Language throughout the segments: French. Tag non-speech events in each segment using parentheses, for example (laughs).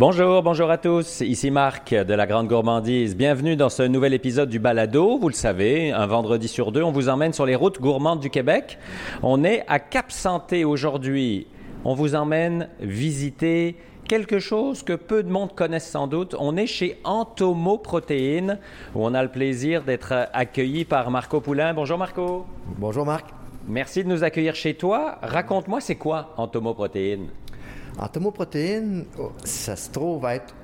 Bonjour, bonjour à tous. Ici Marc de la Grande Gourmandise. Bienvenue dans ce nouvel épisode du Balado. Vous le savez, un vendredi sur deux, on vous emmène sur les routes gourmandes du Québec. On est à Cap Santé aujourd'hui. On vous emmène visiter quelque chose que peu de monde connaissent sans doute. On est chez Entomo Protéines, où on a le plaisir d'être accueilli par Marco Poulain. Bonjour Marco. Bonjour Marc. Merci de nous accueillir chez toi. Raconte-moi, c'est quoi Entomo Protéines? Entomoprotéines, oh, ça se trouve être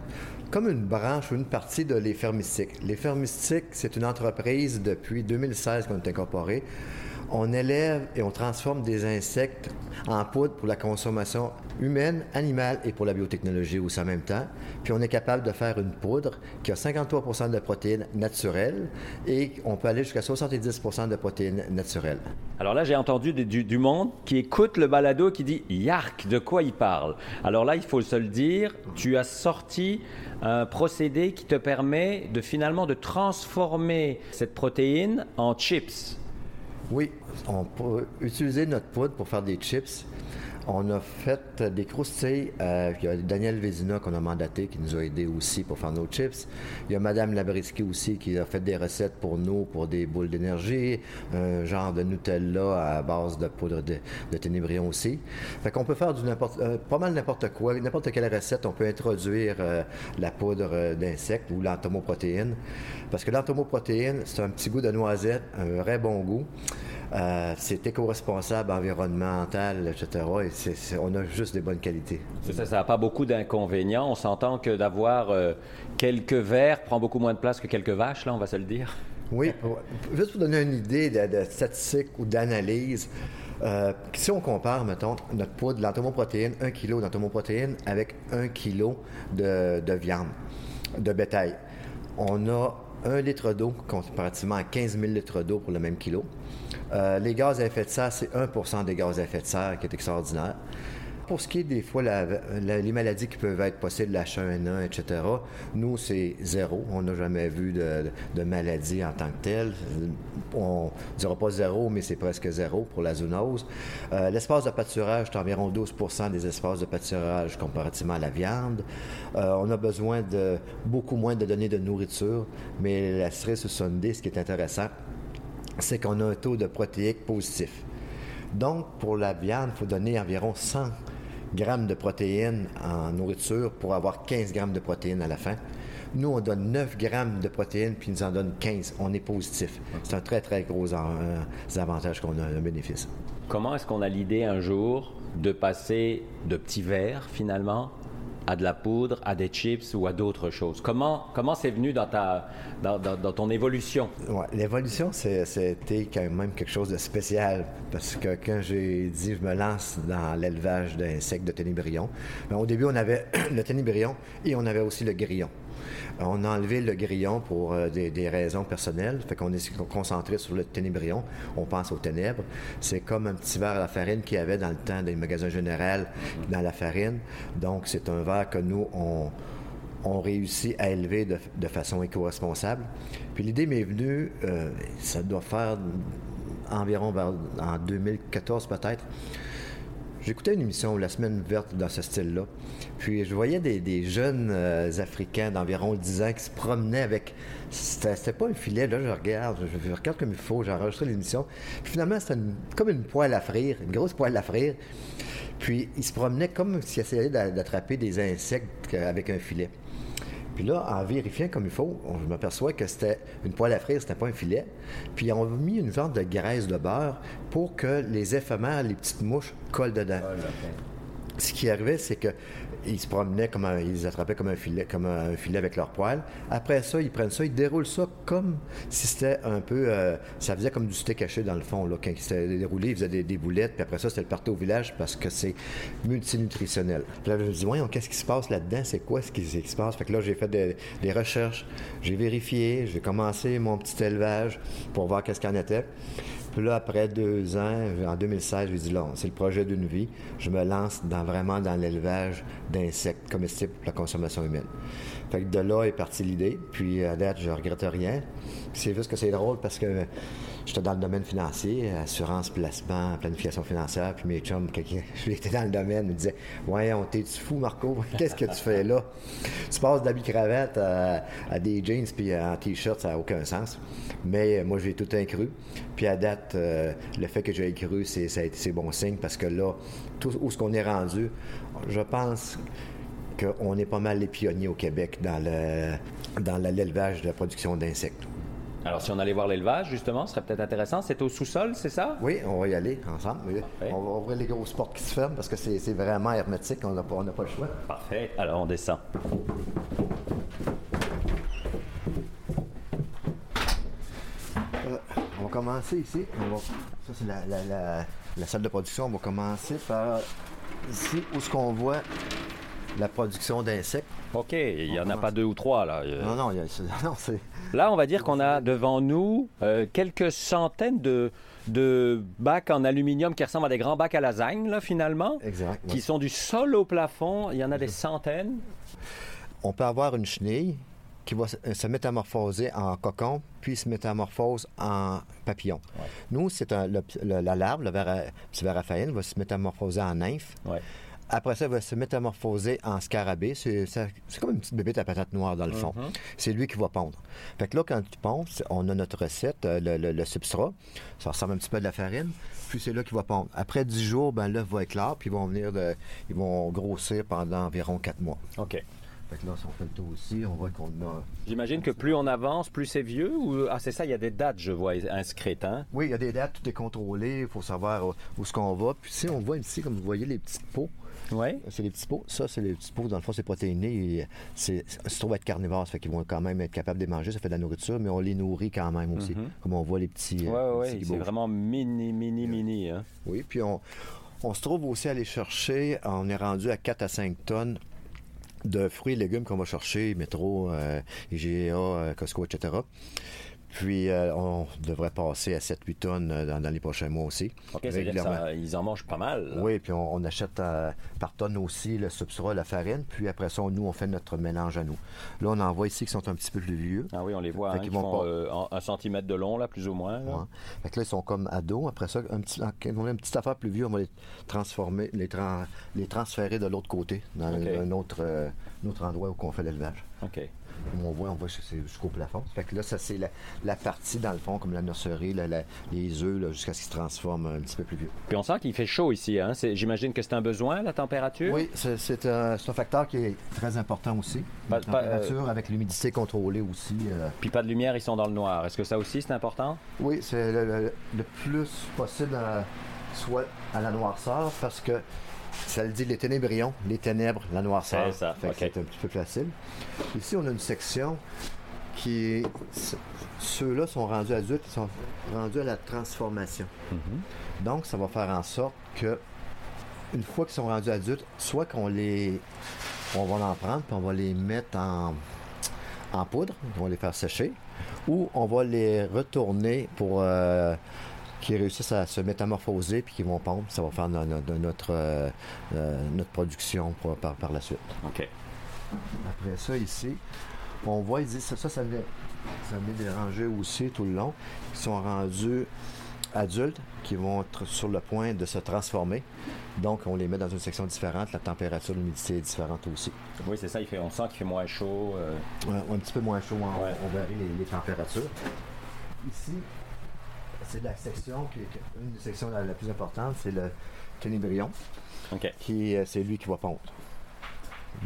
comme une branche ou une partie de Fermes Mystiques, c'est une entreprise depuis 2016 qu'on est incorporé on élève et on transforme des insectes en poudre pour la consommation humaine, animale et pour la biotechnologie aussi en même temps. Puis on est capable de faire une poudre qui a 53 de protéines naturelles et on peut aller jusqu'à 70 de protéines naturelles. Alors là, j'ai entendu du, monde qui écoute le balado qui dit Yark, de quoi il parle? Alors là, il faut se le dire, tu as sorti un procédé qui te permet de finalement de transformer cette protéine en chips. Oui, on peut utiliser notre poudre pour faire des chips. On a fait des croustilles. Euh, il y a Daniel Vézina qu'on a mandaté qui nous a aidé aussi pour faire nos chips. Il y a Madame Labriski aussi qui a fait des recettes pour nous pour des boules d'énergie, un genre de Nutella à base de poudre de, ténébrion aussi. Fait qu'on peut faire du n'importe, euh, pas mal n'importe quoi, n'importe quelle recette. On peut introduire euh, la poudre d'insectes ou l'entomoprotéine. Parce que l'entomoprotéine, c'est un petit goût de noisette, un vrai bon goût. Euh, c'est éco-responsable, environnemental, etc. Et on a juste des bonnes qualités. Ça, n'a pas beaucoup d'inconvénients. On s'entend que d'avoir euh, quelques verres prend beaucoup moins de place que quelques vaches, là, on va se le dire. Oui, juste pour donner une idée de, statistique ou d'analyse, euh, si on compare, mettons, notre poids de l'entomoprotéine, 1 kg d'entomoprotéine avec 1 kg de, de viande, de bétail, on a 1 litre d'eau comparativement à 15 000 litres d'eau pour le même kilo. Euh, les gaz à effet de serre, c'est 1% des gaz à effet de serre qui est extraordinaire. Pour ce qui est des fois les maladies qui peuvent être possibles, l'H1N1, etc., nous, c'est zéro. On n'a jamais vu de, maladie en tant que telle. On ne dira pas zéro, mais c'est presque zéro pour la zoonose. Euh, l'espace de pâturage, c'est environ 12% des espaces de pâturage comparativement à la viande. Euh, on a besoin de beaucoup moins de données de nourriture, mais la cerise Sunday, ce qui est intéressant, c'est qu'on a un taux de protéique positif. Donc, pour la viande, il faut donner environ 100 grammes de protéines en nourriture pour avoir 15 grammes de protéines à la fin. Nous, on donne 9 grammes de protéines, puis ils nous en donnent 15. On est positif. C'est un très, très gros euh, avantage qu'on a, un bénéfice. Comment est-ce qu'on a l'idée un jour de passer de petits verres, finalement, à de la poudre, à des chips ou à d'autres choses. Comment c'est venu dans ton évolution? L'évolution, c'était quand même quelque chose de spécial parce que quand j'ai dit je me lance dans l'élevage d'insectes de ténébrion, ben, au début on avait (clears throat) le ténébrion et on avait aussi le grillon. On a enlevé le grillon pour euh, des, raisons personnelles. Fait qu'on est concentré sur le ténébrion. On pense aux ténèbres. C'est comme un petit verre à la farine qu'il y avait dans le temps des magasins généraux dans la farine. Donc, c'est un verre que nous, on, réussit à élever de, façon éco-responsable. Puis l'idée m'est venue, euh, ça doit faire environ en 2014 peut-être. J'écoutais une émission La Semaine verte dans ce style-là. Puis je voyais des, jeunes euh, Africains d'environ 10 ans qui se promenaient avec. C'était pas un filet, là, je regarde, je, regarde comme il faut, j'ai enregistré l'émission. Puis finalement, c'était comme une poêle à frire, une grosse poêle à frire. Puis ils se promenaient comme s'ils essayaient d'attraper des insectes avec un filet. Puis là, en vérifiant comme il faut, je m'aperçois que c'était une poêle à frire, c'était pas un filet. Puis on a mis une vente de graisse de beurre pour que les éphémères, les petites mouches, collent dedans ce qui arrivait, c'est qu'ils se promenaient comme un, ils attrapaient comme un filet, comme un, filet avec leur poils. Après ça, ils prennent ça, ils déroulent ça comme si c'était un peu, euh, ça faisait comme du steak caché dans le fond. Là. Quand ils s'étaient déroulés, ils faisaient des, boulettes, puis après ça, c'était le partout au village parce que c'est multinutritionnel. Puis là, je me dis, voyons, qu'est-ce qui se passe là-dedans? C'est quoi ce qui, se passe? Fait que là, j'ai fait des, recherches, j'ai vérifié, j'ai commencé mon petit élevage pour voir qu'est-ce qu'il en était. Puis là, après deux ans, en 2016, j'ai dit, là, c'est le projet d'une vie. Je me lance dans, vraiment dans l'élevage d'insectes comestibles pour la consommation humaine. Fait que de là est partie l'idée. Puis à date, je regrette rien. C'est juste que c'est drôle parce que j'étais dans le domaine financier, assurance, placement, planification financière. Puis mes chums, quand (laughs) j'étais dans le domaine, me disaient Ouais, on t'es-tu fou, Marco? (laughs) Qu'est-ce que tu fais là? Tu passes d'habits cravate à, des jeans puis en t-shirt, ça n'a aucun sens. Mais moi, j'ai tout incru. Puis à date, euh, le fait que j'ai cru, c'est, ça a été c'est bon signe parce que là, tout où ce qu'on est rendu, je pense qu'on est pas mal les pionniers au Québec dans, le, dans l'élevage de la production d'insectes. Alors, si on allait voir l'élevage, justement, ce serait peut-être intéressant. C'est au sous-sol, c'est ça? Oui, on va y aller ensemble. On va ouvrir les grosses portes qui se ferment parce que c'est, vraiment hermétique. On n'a pas, pas le choix. Parfait. Alors, on descend. Euh, on va commencer ici. ça, c'est la, la, la, salle de production. On va commencer par ici où ce qu'on voit la production d'insectes. OK, il n'y en a pas deux ou trois, là. Non, non, il y a, (laughs) non c'est... Là, on va dire qu'on a devant nous euh, quelques centaines de, de bacs en aluminium qui ressemblent à des grands bacs à lasagne, là, finalement. Exact. Qui sont du sol au plafond. Il y en a des centaines. On peut avoir une chenille qui va se métamorphoser en cocon, puis se métamorphose en papillon. Nous, c'est la larve, le ver, Raphaël, va se métamorphoser en nymphe. Après ça, il va se métamorphoser en scarabée. C'est, comme une petite bébête à patate noire dans le fond. Mm-hmm. C'est lui qui va pondre. Fait que là, quand tu ponds, on a notre recette, euh, le, substrat. Ça ressemble un petit peu à de la farine. Puis c'est là qu'il va pondre. Après 10 jours, ben l'œuf va éclore, puis ils vont venir de, ils vont grossir pendant environ 4 mois. OK. Fait que là, si on fait le tour aussi, on voit qu'on a. J'imagine que plus on avance, plus c'est vieux ou. Ah, c'est ça, il y a des dates, je vois, inscrites, hein? Oui, il y a des dates, tout est contrôlé, il faut savoir où, est-ce qu'on va. Puis si on voit ici, comme vous voyez, les petites pots. Oui. C'est les petits pots. Ça, c'est les petits pots. Dans le fond, c'est protéiné. C'est, se trouve être carnivore, ça fait qu'ils vont quand même être capables de manger. Ça fait de la nourriture, mais on les nourrit quand même aussi. Mm-hmm. Comme on voit les petits. Oui, oui, ouais, c'est vraiment mini, mini, mini. Hein? Oui, puis on, on se trouve aussi à aller chercher. On est rendu à 4 à 5 tonnes de fruits et légumes qu'on va chercher, métro, euh, IGA, euh, Costco, etc. Puis, euh, on devrait passer à 7-8 tonnes euh, dans, les prochains mois aussi. OK, régulièrement. ils en mangent pas mal. Oui, puis on, achète par tonne aussi le substrat, la farine. Puis après ça, nous, on fait notre mélange à nous. Là, on en voit ici qui sont un petit peu plus vieux. Ah oui, on les voit. Hein, ils font un centimètre de long, là, plus ou moins. Là. Fait que là, ils sont comme ados. Après ça, un petit, quand on a une petite affaire plus vieux, on va les transformer, les, les transférer de l'autre côté, dans un, autre, un autre endroit où on fait l'élevage. OK. Comme on voit, on voit jusqu'au plafond. Fait que là, ça, c'est la, partie, dans le fond, comme la nurserie, les œufs, jusqu'à ce qu'ils se transforment un petit peu plus vieux. Puis on sent qu'il fait chaud ici. Hein? J'imagine que c'est un besoin, la température? Oui, c'est un, facteur qui est très important aussi. la température avec l'humidité contrôlée aussi. Euh. Puis pas de lumière, ils sont dans le noir. Est-ce que ça aussi, c'est important? Oui, c'est le, plus possible, soit à la noirceur, parce que ça le dit les ténébrions, les ténèbres, la noirceur. C'est ça. C'est un petit peu facile. Ici, on a une section qui Ceux-là sont rendus adultes, ils sont rendus à la transformation. Mm-hmm. Donc, ça va faire en sorte que, une fois qu'ils sont rendus adultes, soit qu'on les. On va en prendre, puis on va les mettre en, en poudre, on va les faire sécher, ou on va les retourner pour. Euh, qui réussissent à se métamorphoser puis qui vont pondre. Ça va faire notre, euh, euh, notre production par, par, la suite. OK. Après ça, ici, on voit, ils disent, ça, ça, ça ça déranger aussi tout le long. Ils sont rendus adultes qui vont être sur le point de se transformer. Donc, on les met dans une section différente. La température, l'humidité est différente aussi. Oui, c'est ça. Il fait, on sent qu'il fait moins chaud. Euh. un petit peu moins chaud. On, varie les, les températures. Ici, c'est la section qui est une des sections la, plus importante, c'est le ténébrion. Qui, euh, c'est lui qui va pondre.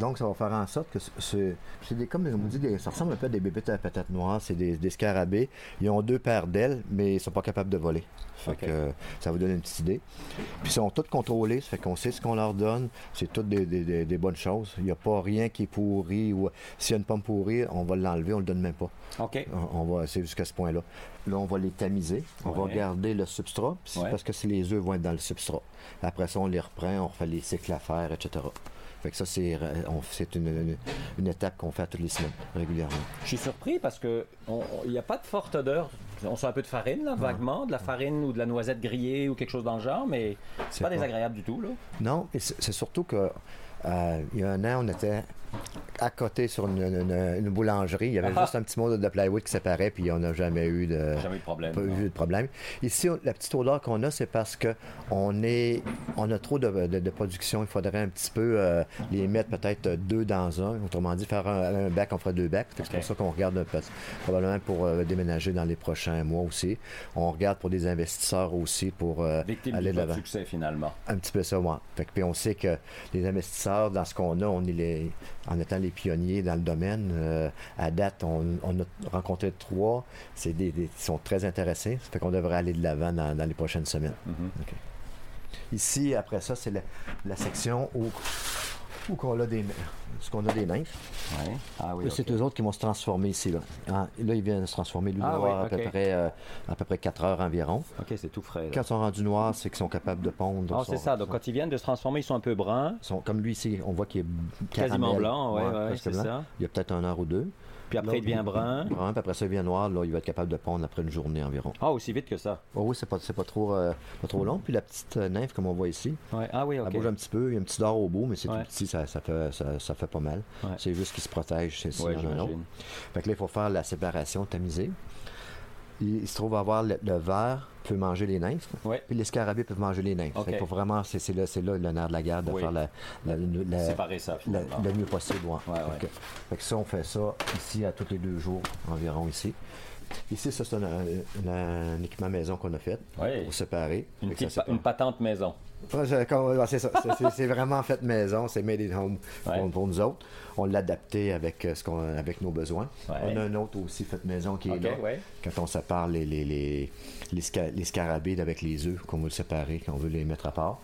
Donc, ça va faire en sorte que c'est des, comme on dit, des, ça ressemble un peu à des bébés à patates noires, c'est des, scarabées. Ils ont deux paires d'ailes, mais ils sont pas capables de voler. Fait que, ça vous donne une petite idée. Puis ils sont tous contrôlés, ça fait qu'on sait ce qu'on leur donne. C'est toutes des, bonnes choses. Il n'y a pas rien qui est pourri ou s'il y a une pomme pourrie, on va l'enlever, on le donne même pas. OK. On, va, c'est jusqu'à ce point-là. Là, on va les tamiser. On va garder le substrat, parce que si les œufs vont être dans le substrat. Après ça, on les reprend, on refait les cycles à faire, etc. Fait que ça, c'est, une, une, étape qu'on fait toutes les semaines, régulièrement. Je suis surpris parce que il n'y a pas de forte odeur. On sent un peu de farine, là, vaguement, de la farine ou de la noisette grillée ou quelque chose dans le genre, mais c'est pas désagréable du tout, là. Non, et c'est, surtout que Euh, il y a un an, on était à côté sur une, une- une boulangerie. Il y avait Ah. juste un petit mot de plywood qui séparait, puis on n'a jamais eu de, Jamais eu de problème, pas non. eu de problème. Ici, on- la petite odeur qu'on a, c'est parce que on est, on a trop de, de- de production. Il faudrait un petit peu euh, les mettre peut-être deux dans un. Autrement dit, faire un, un bac, on ferait deux bacs. C'est pour ça qu'on regarde un peu- probablement pour euh, déménager dans les prochains mois aussi. On regarde pour des investisseurs aussi pour euh, aller de l'avant. succès finalement. Un petit peu ça, moi. Puis on sait que les investisseurs, dans ce qu'on a, on est les, en étant les pionniers dans le domaine, euh, à date, on, on a rencontré trois. C'est des, des- ils sont très intéressés. Ça fait qu'on devrait aller de l'avant dans, dans les prochaines semaines. Mm-hmm. Ici, après ça, c'est la, la section où, qu'on a des, ce qu'on a des nymphes. Ouais. Ah oui. C'est eux autres qui vont se transformer ici. Là, Ah, là ils viennent se transformer. Lui, Ah oui, avoir à, peu près, euh, à peu près 4 heures environ. Ok, c'est tout frais. là. Quand ils sont rendus noirs, c'est qu'ils sont capables de pondre. Ah, c'est ça. Donc sont- quand ils viennent de se transformer, ils sont un peu bruns. sont- comme lui ici, on voit qu'il est Quasiment blanc, ouais, ouais, c'est ça. Il y a peut-être un heure ou deux. Puis après, il devient brun. Brun, puis après ça, il devient noir. Là, il va être capable de pondre après une journée environ. Ah, aussi vite que ça. Oh oui, c'est pas, pas, trop, euh, pas trop long. Puis la petite euh, nymphe, comme on voit ici, Ouais. Ah oui, elle bouge un petit peu. Il y a un petit dard au bout, mais c'est Ouais. tout petit, ça, ça, fait, ça, ça fait pas mal. Ouais. C'est juste qu'il se protège c'est- Ouais, un autre. Fait que là, il faut faire la séparation tamisée. Il, il se trouve avoir le, le ver peut manger les nymphes, Ouais. puis les scarabées peuvent manger les nymphes. Faut vraiment, c'est, là, là le nerf de la guerre de Oui. faire la, la- la- Séparer ça le mieux possible. ouais. Ouais. Fait, que, fait que ça, on fait ça ici à tous les deux jours environ ici. Ici, ça, c'est un, un- un équipement maison qu'on a fait Ouais. pour séparer. Une, petite une patente maison. C'est, vraiment fait maison. C'est made in home pour, Ouais. pour nous autres. On l'a adapté avec, euh, ce qu'on, avec nos besoins. Ouais. On a un autre aussi fait maison qui est là. ouais. Quand on sépare les, les, les, les, sca- les scarabées avec les œufs, qu'on veut le séparer, qu'on veut les mettre à part.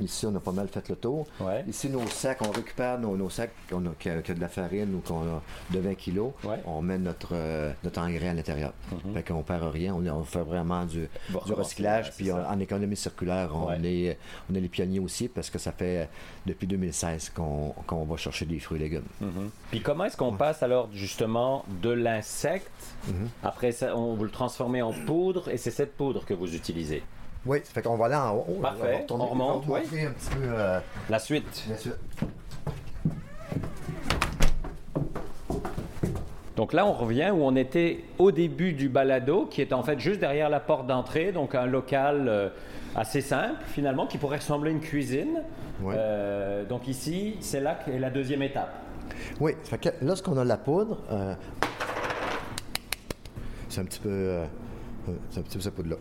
Ici, on a pas mal fait le tour. Ici, nos sacs, on récupère nos, nos sacs qu'on a, qui a de la farine ou qu'on a de 20 kilos. On met notre, euh, notre engrais à l'intérieur. Fait qu'on perd rien. On, on fait vraiment du, Bon, du recyclage. Puis on- en économie circulaire, on, est, on est les pionniers aussi parce que ça fait depuis 2016 qu'on qu'on va chercher des fruits et légumes. Mhm. Puis comment est-ce qu'on passe alors justement de l'insecte, Mhm. après ça, on vous le transformez en poudre et c'est cette poudre que vous utilisez? Oui, ça fait qu'on va aller en haut. Parfait. va On remonte, on va montrer un petit peu euh, La suite. la suite. Donc là, on revient où on était au début du balado, qui est en fait juste derrière la porte d'entrée, donc un local euh, assez simple finalement, qui pourrait ressembler à une cuisine. Euh, donc ici, c'est là qu'est la deuxième étape. Oui, ça fait que lorsqu'on a la poudre, euh, c'est un petit peu. c'est un petit peu cette poudre-là.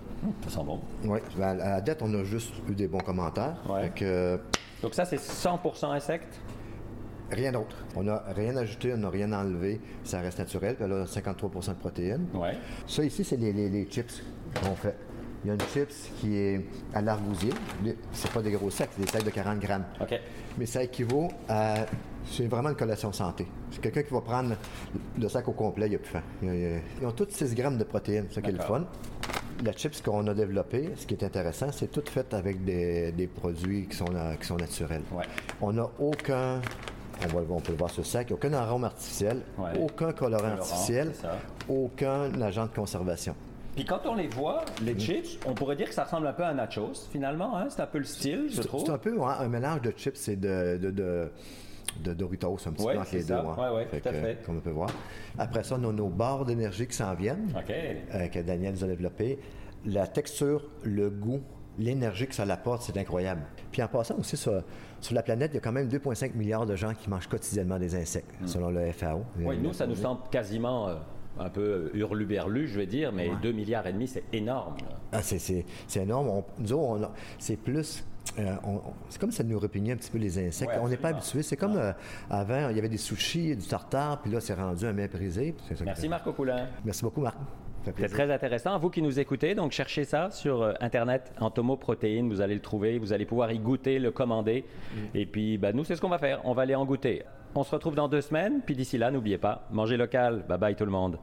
Ça sent bon. Oui, à à la date, on a juste eu des bons commentaires. Ouais. Fait que, Donc ça, c'est 100% insecte? Rien d'autre. On n'a rien ajouté, on n'a rien enlevé. Ça reste naturel. Puis là, on a 53% de protéines. Ouais. Ça, ici, c'est les, les- les chips qu'on fait. Il y a une chips qui est à l'argousier. C'est pas des gros sacs, c'est des sacs de 40 grammes. OK. Mais ça équivaut à. C'est vraiment une collation santé. C'est quelqu'un qui va prendre le sac au complet, il n'y a plus faim. Ils ont toutes 6 grammes de protéines, ça qui est le fun. La chips qu'on a développée, ce qui est intéressant, c'est tout fait avec des, des produits qui sont, qui sont naturels. Ouais. On n'a aucun. On, va, on peut le voir sur le sac, aucun arôme artificiel, Ouais. aucun colorant Colorant, artificiel, aucun agent de conservation. Puis quand on les voit, les chips, on pourrait dire que ça ressemble un peu à nachos, finalement. Hein? C'est un peu le style, je trouve. c'est un peu un mélange de chips et de, de, de, de Doritos, un petit Ouais, peu entre les deux. ça. Ouais, ouais, tout à fait. Comme on peut voir. Après ça, on a nos barres d'énergie qui s'en viennent, euh, que Daniel nous a développées. La texture, le goût, l'énergie que ça apporte, c'est incroyable. Puis en passant aussi sur, sur la planète, il y a quand même 2,5 milliards de gens qui mangent quotidiennement des insectes, selon le FAO. Oui, nous, ça nous semble quasiment euh, un peu hurluberlu, je vais dire, mais 2 milliards et demi, c'est énorme. Ah, c'est, énorme. On- nous autres, c'est plus. euh, c'est comme ça nous répugnait un petit peu les insectes. Ouais, on n'est pas habitué. C'est comme euh, avant, il y avait des sushis, du tartare, puis là, c'est rendu un que- Merci, Marc Coulin. Merci beaucoup, Marc. C'est très intéressant. Vous qui nous écoutez, donc cherchez ça sur euh, Internet, Entomoprotéines, vous allez le trouver, vous allez pouvoir y goûter, le commander. Et puis, bah, nous, c'est ce qu'on va faire. On va aller en goûter. On se retrouve dans deux semaines, puis d'ici là, n'oubliez pas, mangez local. Bye bye tout le monde.